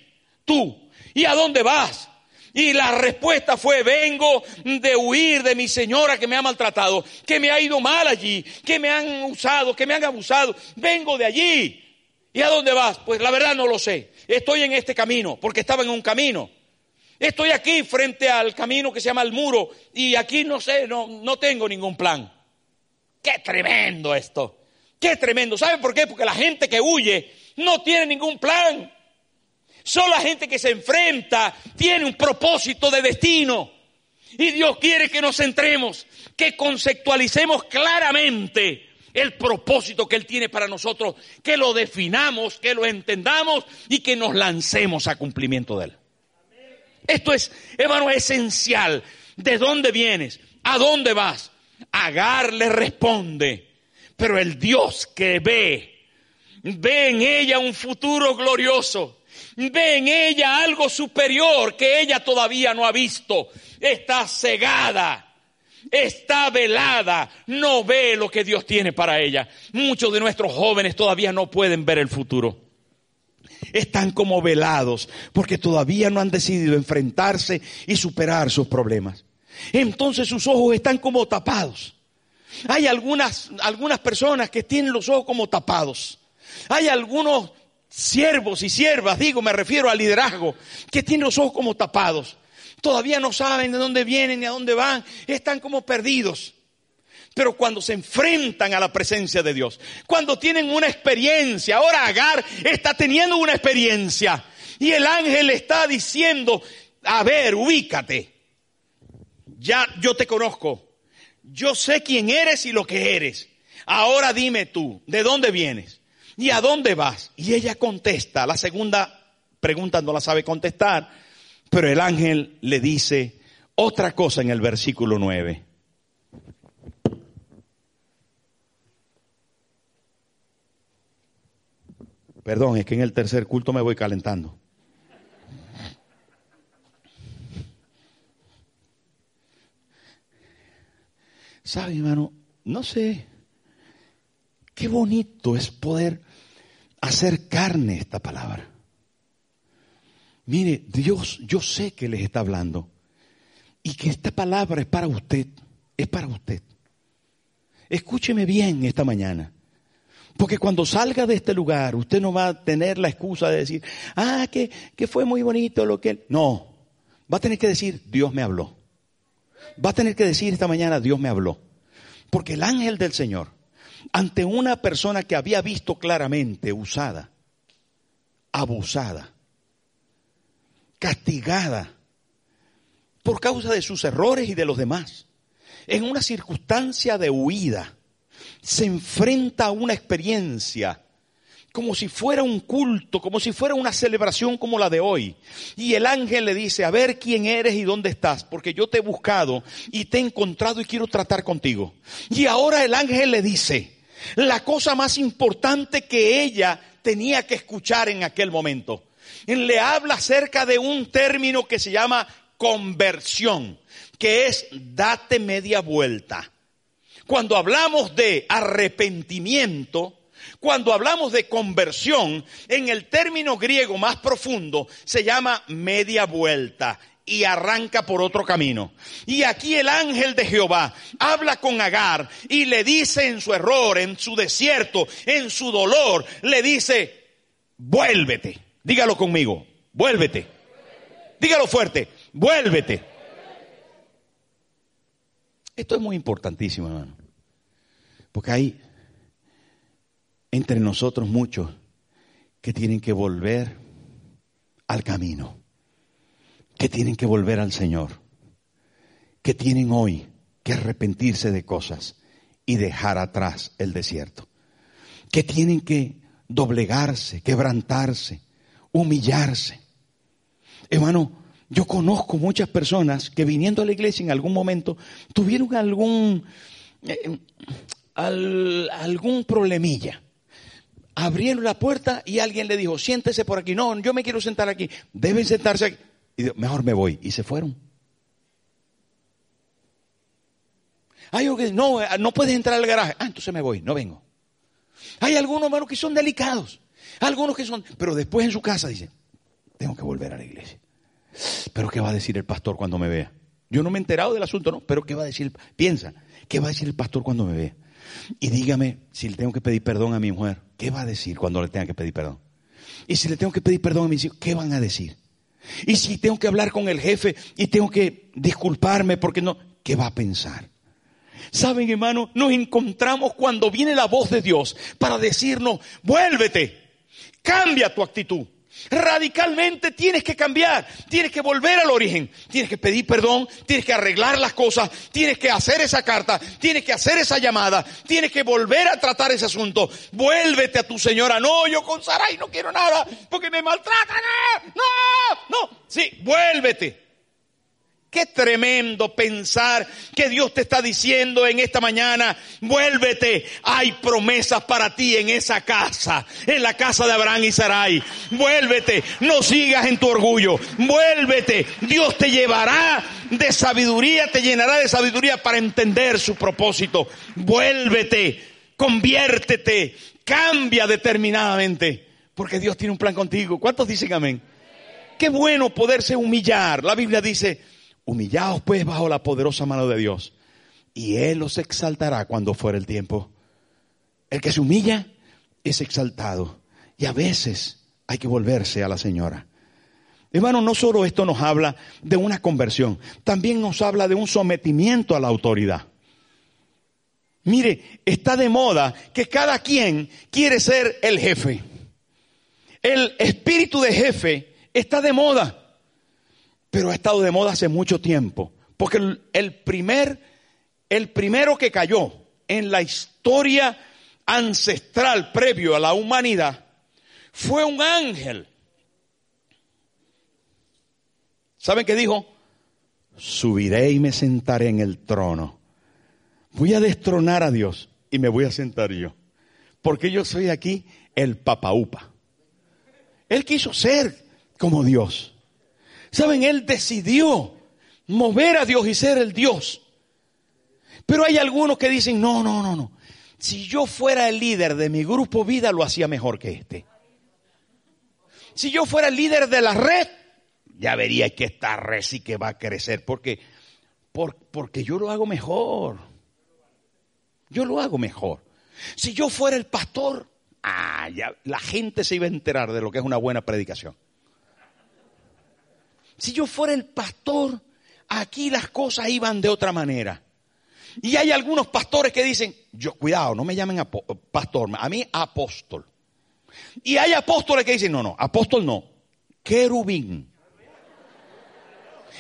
Speaker 1: Tú. ¿Y a dónde vas? Y la respuesta fue, vengo de huir de mi señora que me ha maltratado, que me ha ido mal allí, que me han usado, que me han abusado. Vengo de allí. ¿Y a dónde vas? Pues la verdad no lo sé. Estoy en este camino, porque estaba en un camino. Estoy aquí frente al camino que se llama el muro y aquí no sé, no, no tengo ningún plan. Qué tremendo esto. Qué tremendo. ¿Saben por qué? Porque la gente que huye no tiene ningún plan. Solo la gente que se enfrenta tiene un propósito de destino. Y Dios quiere que nos centremos, que conceptualicemos claramente el propósito que Él tiene para nosotros, que lo definamos, que lo entendamos y que nos lancemos a cumplimiento de Él. Esto es, hermano, esencial. ¿De dónde vienes? ¿A dónde vas? Agar le responde, pero el Dios que ve, ve en ella un futuro glorioso ve en ella algo superior que ella todavía no ha visto. Está cegada, está velada, no ve lo que Dios tiene para ella. Muchos de nuestros jóvenes todavía no pueden ver el futuro. Están como velados porque todavía no han decidido enfrentarse y superar sus problemas. Entonces sus ojos están como tapados. Hay algunas, algunas personas que tienen los ojos como tapados. Hay algunos siervos y siervas, digo, me refiero al liderazgo, que tienen los ojos como tapados. Todavía no saben de dónde vienen ni a dónde van, están como perdidos. Pero cuando se enfrentan a la presencia de Dios, cuando tienen una experiencia, ahora Agar está teniendo una experiencia y el ángel le está diciendo, a ver, ubícate, ya yo te conozco, yo sé quién eres y lo que eres, ahora dime tú, ¿de dónde vienes? ¿Y a dónde vas? Y ella contesta, la segunda preguntas no las sabe contestar, pero el ángel le dice otra cosa en el versículo 9. Perdón, es que en el tercer culto me voy calentando. ¿Sabe, hermano? No sé. Qué bonito es poder hacer carne esta palabra. Mire, Dios, yo sé que les está hablando y que esta palabra es para usted, es para usted. Escúcheme bien esta mañana. Porque cuando salga de este lugar, usted no va a tener la excusa de decir, ah, que, que fue muy bonito lo que... No, va a tener que decir, Dios me habló. Va a tener que decir esta mañana, Dios me habló. Porque el ángel del Señor, ante una persona que había visto claramente usada, abusada, castigada, por causa de sus errores y de los demás, en una circunstancia de huida, se enfrenta a una experiencia como si fuera un culto, como si fuera una celebración como la de hoy. Y el ángel le dice, a ver quién eres y dónde estás, porque yo te he buscado y te he encontrado y quiero tratar contigo. Y ahora el ángel le dice, la cosa más importante que ella tenía que escuchar en aquel momento. Le habla acerca de un término que se llama conversión, que es date media vuelta. Cuando hablamos de arrepentimiento, cuando hablamos de conversión, en el término griego más profundo se llama media vuelta y arranca por otro camino. Y aquí el ángel de Jehová habla con Agar y le dice en su error, en su desierto, en su dolor, le dice, vuélvete. Dígalo conmigo, vuélvete. Dígalo fuerte, vuélvete. Esto es muy importantísimo, hermano. Porque hay entre nosotros muchos que tienen que volver al camino, que tienen que volver al Señor, que tienen hoy que arrepentirse de cosas y dejar atrás el desierto, que tienen que doblegarse, quebrantarse, humillarse. Hermano, yo conozco muchas personas que viniendo a la iglesia en algún momento tuvieron algún, eh, algún problemilla abrieron la puerta y alguien le dijo, siéntese por aquí. No, yo me quiero sentar aquí. Deben sentarse aquí. Y dijo, mejor me voy. Y se fueron. Hay algo que no, no puedes entrar al garaje. Ah, entonces me voy, no vengo. Hay algunos hermanos que son delicados. Algunos que son, pero después en su casa dicen, tengo que volver a la iglesia. Pero ¿qué va a decir el pastor cuando me vea? Yo no me he enterado del asunto, ¿no? Pero ¿qué va a decir? Piensa, ¿qué va a decir el pastor cuando me vea? Y dígame si le tengo que pedir perdón a mi mujer, ¿qué va a decir cuando le tenga que pedir perdón? Y si le tengo que pedir perdón a mis hijos, ¿qué van a decir? Y si tengo que hablar con el jefe y tengo que disculparme porque no, ¿qué va a pensar? Saben, hermano, nos encontramos cuando viene la voz de Dios para decirnos, vuélvete, cambia tu actitud. Radicalmente tienes que cambiar, tienes que volver al origen, tienes que pedir perdón, tienes que arreglar las cosas, tienes que hacer esa carta, tienes que hacer esa llamada, tienes que volver a tratar ese asunto. Vuélvete a tu señora. No, yo con Sarai no quiero nada porque me maltratan. No, no, sí, vuélvete. Qué tremendo pensar que Dios te está diciendo en esta mañana, vuélvete, hay promesas para ti en esa casa, en la casa de Abraham y Sarai. Vuélvete, no sigas en tu orgullo, vuélvete, Dios te llevará de sabiduría, te llenará de sabiduría para entender su propósito. Vuélvete, conviértete, cambia determinadamente, porque Dios tiene un plan contigo. ¿Cuántos dicen amén? Qué bueno poderse humillar. La Biblia dice, Humillaos pues bajo la poderosa mano de Dios y Él os exaltará cuando fuera el tiempo. El que se humilla es exaltado y a veces hay que volverse a la señora. Hermano, no solo esto nos habla de una conversión, también nos habla de un sometimiento a la autoridad. Mire, está de moda que cada quien quiere ser el jefe. El espíritu de jefe está de moda pero ha estado de moda hace mucho tiempo. Porque el, primer, el primero que cayó en la historia ancestral previo a la humanidad fue un ángel. ¿Saben qué dijo? Subiré y me sentaré en el trono. Voy a destronar a Dios y me voy a sentar yo. Porque yo soy aquí el papaupa. Él quiso ser como Dios. ¿Saben? Él decidió mover a Dios y ser el Dios. Pero hay algunos que dicen, no, no, no, no. Si yo fuera el líder de mi grupo vida, lo hacía mejor que este. Si yo fuera el líder de la red, ya vería que esta red sí que va a crecer. Porque, porque yo lo hago mejor. Yo lo hago mejor. Si yo fuera el pastor, ah, ya, la gente se iba a enterar de lo que es una buena predicación. Si yo fuera el pastor, aquí las cosas iban de otra manera. Y hay algunos pastores que dicen, yo cuidado, no me llamen pastor, a mí apóstol. Y hay apóstoles que dicen, no, no, apóstol no, querubín.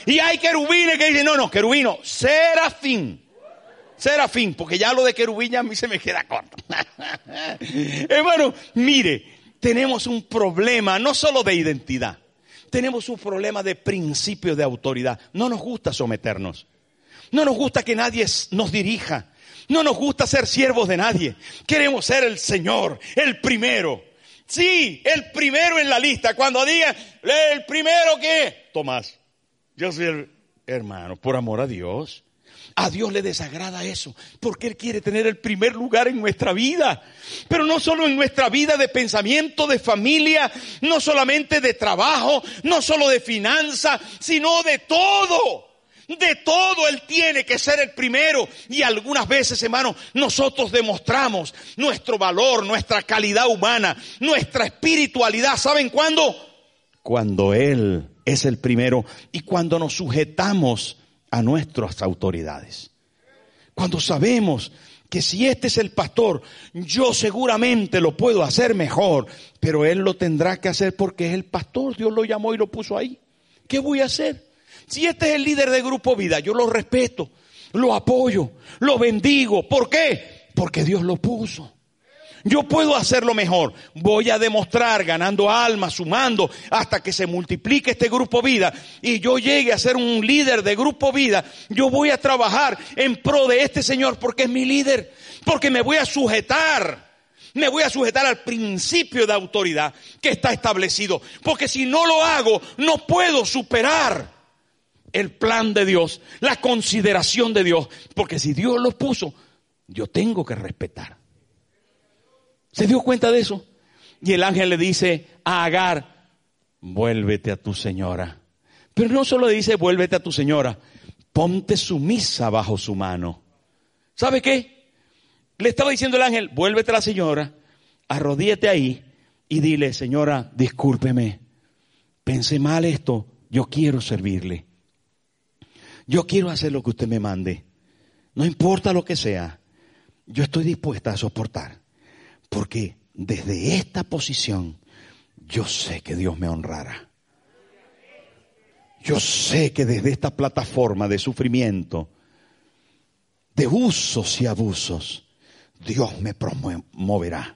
Speaker 1: Y hay querubines que dicen, no, no, querubino, serafín. Serafín, porque ya lo de querubín a mí se me queda corto. Hermano, mire, tenemos un problema no solo de identidad, tenemos un problema de principio de autoridad. No nos gusta someternos. No nos gusta que nadie nos dirija. No nos gusta ser siervos de nadie. Queremos ser el Señor, el primero. Sí, el primero en la lista. Cuando digan, el primero que, Tomás, yo soy el hermano, por amor a Dios. A Dios le desagrada eso, porque Él quiere tener el primer lugar en nuestra vida. Pero no solo en nuestra vida de pensamiento, de familia, no solamente de trabajo, no solo de finanzas, sino de todo. De todo Él tiene que ser el primero. Y algunas veces, hermano, nosotros demostramos nuestro valor, nuestra calidad humana, nuestra espiritualidad. ¿Saben cuándo? Cuando Él es el primero y cuando nos sujetamos a nuestras autoridades. Cuando sabemos que si este es el pastor, yo seguramente lo puedo hacer mejor, pero él lo tendrá que hacer porque es el pastor, Dios lo llamó y lo puso ahí. ¿Qué voy a hacer? Si este es el líder de Grupo Vida, yo lo respeto, lo apoyo, lo bendigo. ¿Por qué? Porque Dios lo puso. Yo puedo hacerlo mejor. Voy a demostrar ganando almas, sumando, hasta que se multiplique este grupo vida y yo llegue a ser un líder de grupo vida. Yo voy a trabajar en pro de este Señor porque es mi líder, porque me voy a sujetar. Me voy a sujetar al principio de autoridad que está establecido. Porque si no lo hago, no puedo superar el plan de Dios, la consideración de Dios. Porque si Dios lo puso, yo tengo que respetar. ¿Se dio cuenta de eso? Y el ángel le dice a Agar, vuélvete a tu señora. Pero no solo le dice, vuélvete a tu señora, ponte sumisa bajo su mano. ¿Sabe qué? Le estaba diciendo el ángel, vuélvete a la señora, arrodíete ahí y dile, señora, discúlpeme, pensé mal esto, yo quiero servirle. Yo quiero hacer lo que usted me mande. No importa lo que sea, yo estoy dispuesta a soportar. Porque desde esta posición yo sé que Dios me honrará. Yo sé que desde esta plataforma de sufrimiento, de usos y abusos, Dios me promoverá.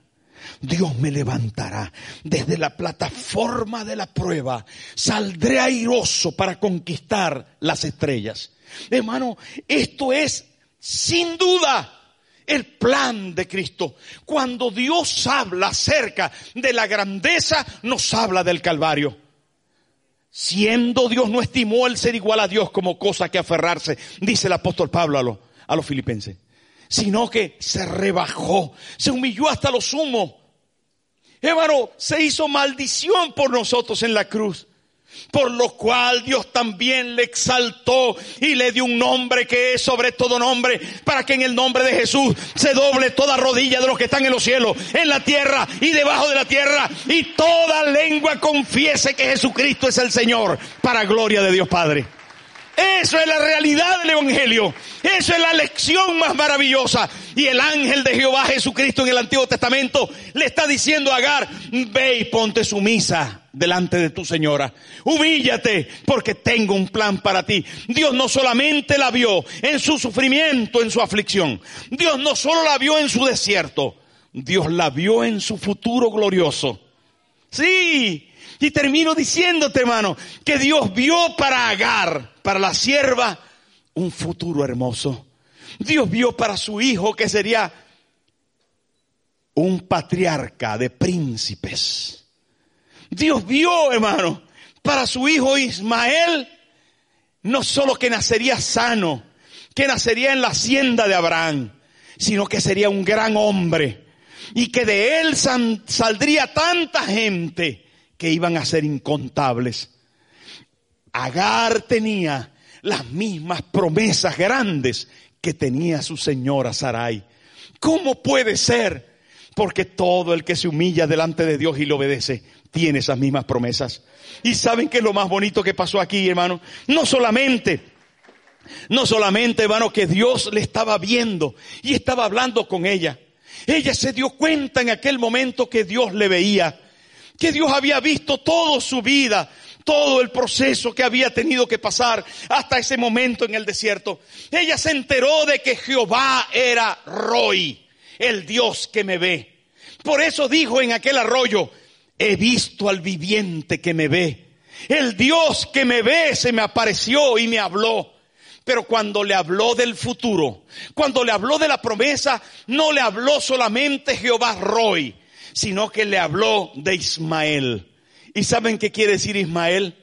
Speaker 1: Dios me levantará desde la plataforma de la prueba. Saldré airoso para conquistar las estrellas. Hermano, esto es sin duda el plan de Cristo. Cuando Dios habla acerca de la grandeza, nos habla del Calvario. Siendo Dios no estimó el ser igual a Dios como cosa que aferrarse, dice el apóstol Pablo a los, filipenses, sino que se rebajó, se humilló hasta lo sumo. Hermano, se hizo maldición por nosotros en la cruz por lo cual Dios también le exaltó y le dio un nombre que es sobre todo nombre, para que en el nombre de Jesús se doble toda rodilla de los que están en los cielos, en la tierra y debajo de la tierra, y toda lengua confiese que Jesucristo es el Señor, para gloria de Dios Padre. Eso es la realidad del Evangelio. Eso es la lección más maravillosa. Y el ángel de Jehová Jesucristo en el Antiguo Testamento le está diciendo a Agar, ve y ponte sumisa delante de tu señora. Humíllate porque tengo un plan para ti. Dios no solamente la vio en su sufrimiento, en su aflicción. Dios no solo la vio en su desierto. Dios la vio en su futuro glorioso. Sí, Y termino diciéndote, hermano, que Dios vio para Agar, para la sierva, un futuro hermoso. Dios vio para su hijo que sería un patriarca de príncipes. Dios vio, hermano, para su hijo Ismael, no solo que nacería sano, que nacería en la hacienda de Abraham, sino que sería un gran hombre y que de él saldría tanta gente que iban a ser incontables. Agar tenía las mismas promesas grandes que tenía su señora Sarai. ¿Cómo puede ser? Porque todo el que se humilla delante de Dios y le obedece tiene esas mismas promesas. Y saben que lo más bonito que pasó aquí, hermano. No solamente, no solamente, hermano, que Dios le estaba viendo y estaba hablando con ella. Ella se dio cuenta en aquel momento que Dios le veía, que Dios había visto toda su vida, todo el proceso que había tenido que pasar hasta ese momento en el desierto. Ella se enteró de que Jehová era Roy, el Dios que me ve. Por eso dijo en aquel arroyo, he visto al viviente que me ve. El Dios que me ve se me apareció y me habló. Pero cuando le habló del futuro, cuando le habló de la promesa, no le habló solamente Jehová Roy, sino que le habló de Ismael. ¿Y saben qué quiere decir Ismael?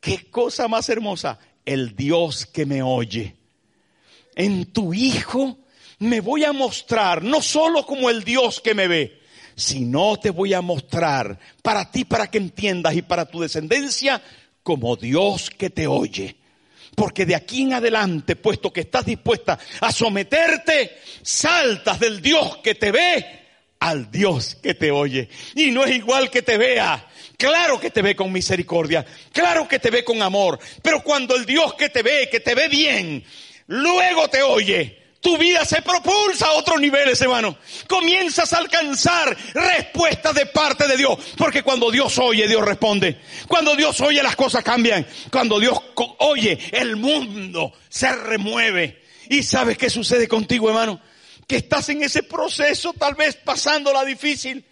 Speaker 1: Qué cosa más hermosa. El Dios que me oye. En tu hijo me voy a mostrar, no solo como el Dios que me ve, sino te voy a mostrar para ti, para que entiendas y para tu descendencia, como Dios que te oye. Porque de aquí en adelante, puesto que estás dispuesta a someterte, saltas del Dios que te ve al Dios que te oye. Y no es igual que te vea. Claro que te ve con misericordia. Claro que te ve con amor. Pero cuando el Dios que te ve, que te ve bien, luego te oye, tu vida se propulsa a otros niveles, hermano. Comienzas a alcanzar respuestas de parte de Dios. Porque cuando Dios oye, Dios responde. Cuando Dios oye, las cosas cambian. Cuando Dios oye, el mundo se remueve. ¿Y sabes qué sucede contigo, hermano? Que estás en ese proceso, tal vez pasando la difícil.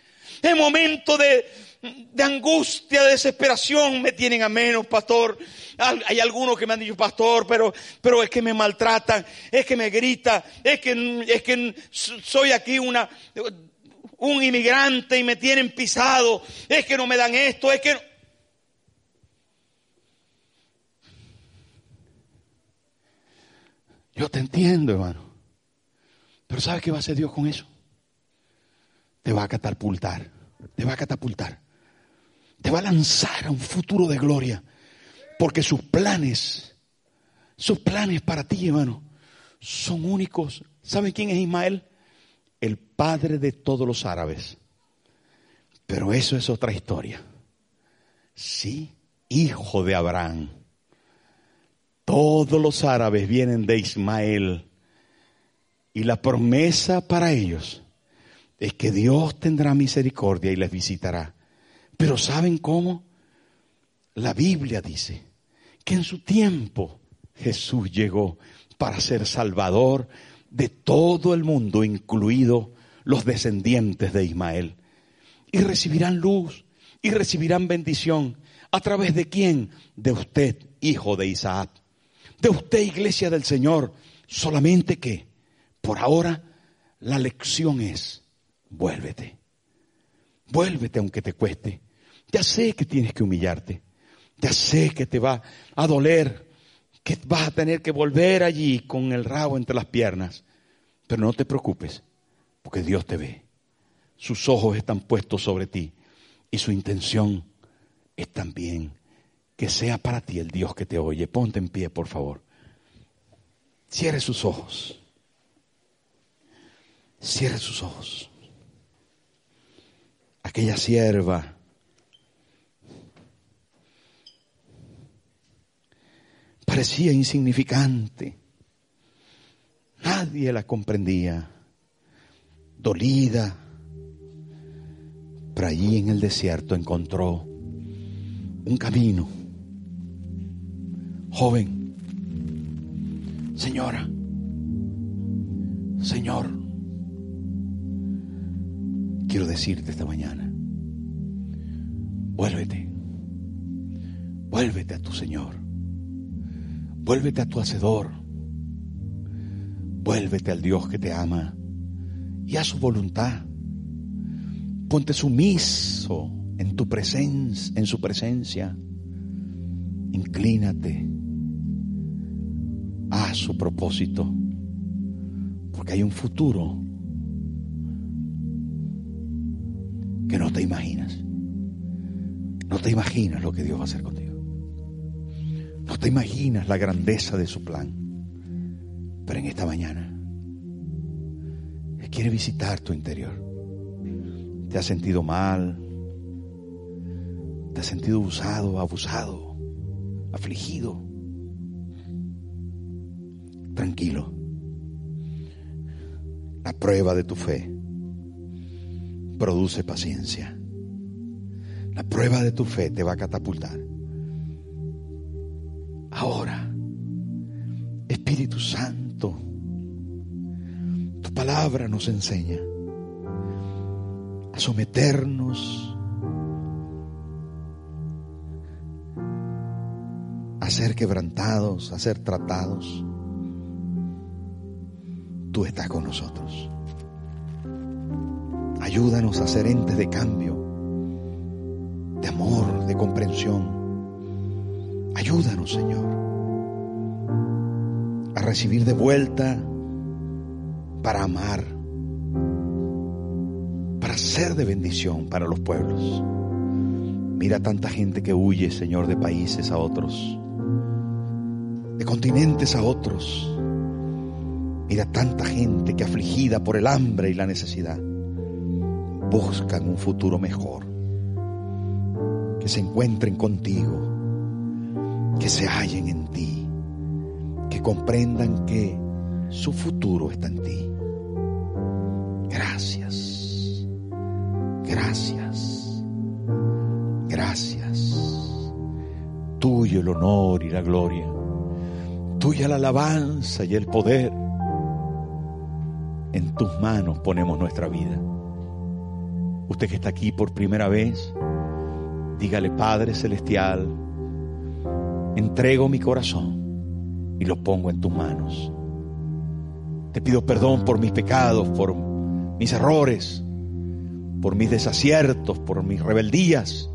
Speaker 1: En momento de, de angustia, de desesperación, me tienen a menos, pastor. Hay algunos que me han dicho, pastor, pero, pero es que me maltratan, es que me grita, es que, es que soy aquí una, un inmigrante y me tienen pisado, es que no me dan esto, es que... Yo te entiendo, hermano. Pero ¿sabes qué va a hacer Dios con eso? Te va a catapultar, te va a catapultar te va a lanzar a un futuro de gloria. Porque sus planes, sus planes para ti, hermano, son únicos. ¿Saben quién es Ismael? El padre de todos los árabes. Pero eso es otra historia. Sí, hijo de Abraham. Todos los árabes vienen de Ismael. Y la promesa para ellos es que Dios tendrá misericordia y les visitará. Pero ¿saben cómo? La Biblia dice que en su tiempo Jesús llegó para ser salvador de todo el mundo, incluido los descendientes de Ismael. Y recibirán luz y recibirán bendición. ¿A través de quién? De usted, hijo de Isaac. De usted, iglesia del Señor. Solamente que, por ahora, la lección es, vuélvete. Vuélvete aunque te cueste. Ya sé que tienes que humillarte. Ya sé que te va a doler, que vas a tener que volver allí con el rabo entre las piernas. Pero no te preocupes, porque Dios te ve. Sus ojos están puestos sobre ti y su intención es también que sea para ti el Dios que te oye. Ponte en pie, por favor. Cierre sus ojos. Cierre sus ojos. Aquella sierva parecía insignificante. Nadie la comprendía, dolida. Pero allí en el desierto encontró un camino. Joven, señora, Señor, quiero decirte esta mañana, Vuélvete. Vuélvete a tu Señor. Vuélvete a tu Hacedor. Vuélvete al Dios que te ama y a su voluntad. Ponte sumiso en tu presencia, en su presencia. Inclínate a su propósito, porque hay un futuro que no te imaginas. No te imaginas lo que Dios va a hacer contigo. No te imaginas la grandeza de su plan. Pero en esta mañana, Él quiere visitar tu interior. Te has sentido mal. Te has sentido usado, abusado, afligido. Tranquilo. La prueba de tu fe produce paciencia. La prueba de tu fe te va a catapultar. Ahora, Espíritu Santo, tu palabra nos enseña a someternos, a ser quebrantados, a ser tratados. Tú estás con nosotros. Ayúdanos a ser entes de cambio, de amor, de comprensión. Ayúdanos, Señor, a recibir de vuelta para amar, para ser de bendición para los pueblos. Mira tanta gente que huye, Señor, de países a otros, de continentes a otros. Mira tanta gente que afligida por el hambre y la necesidad buscan un futuro mejor, que se encuentren contigo, que se hallen en ti, que comprendan que su futuro está en ti. Gracias, gracias, gracias. Tuyo el honor y la gloria, tuya la alabanza y el poder. En tus manos ponemos nuestra vida. Usted que está aquí por primera vez, dígale, Padre Celestial, entrego mi corazón y lo pongo en tus manos. Te pido perdón por mis pecados, por mis errores, por mis desaciertos, por mis rebeldías.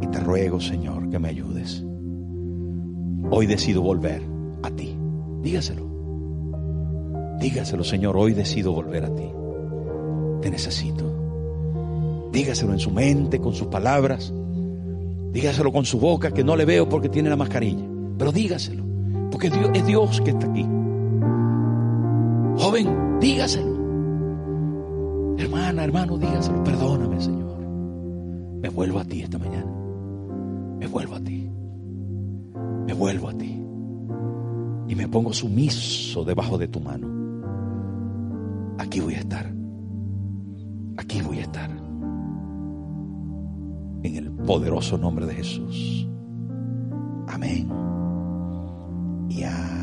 Speaker 1: Y te ruego, Señor, que me ayudes. Hoy decido volver a ti. Dígaselo. Dígaselo, Señor, hoy decido volver a ti. Te necesito. Dígaselo en su mente, con sus palabras. Dígaselo con su boca, que no le veo porque tiene la mascarilla. Pero dígaselo, porque es Dios, es Dios que está aquí. Joven, dígaselo. Hermana, hermano, dígaselo. Perdóname, Señor. Me vuelvo a ti esta mañana. Me vuelvo a ti. Me vuelvo a ti. Y me pongo sumiso debajo de tu mano. Aquí voy a estar. Aquí voy a estar en el poderoso nombre de Jesús. Amén. Y amén.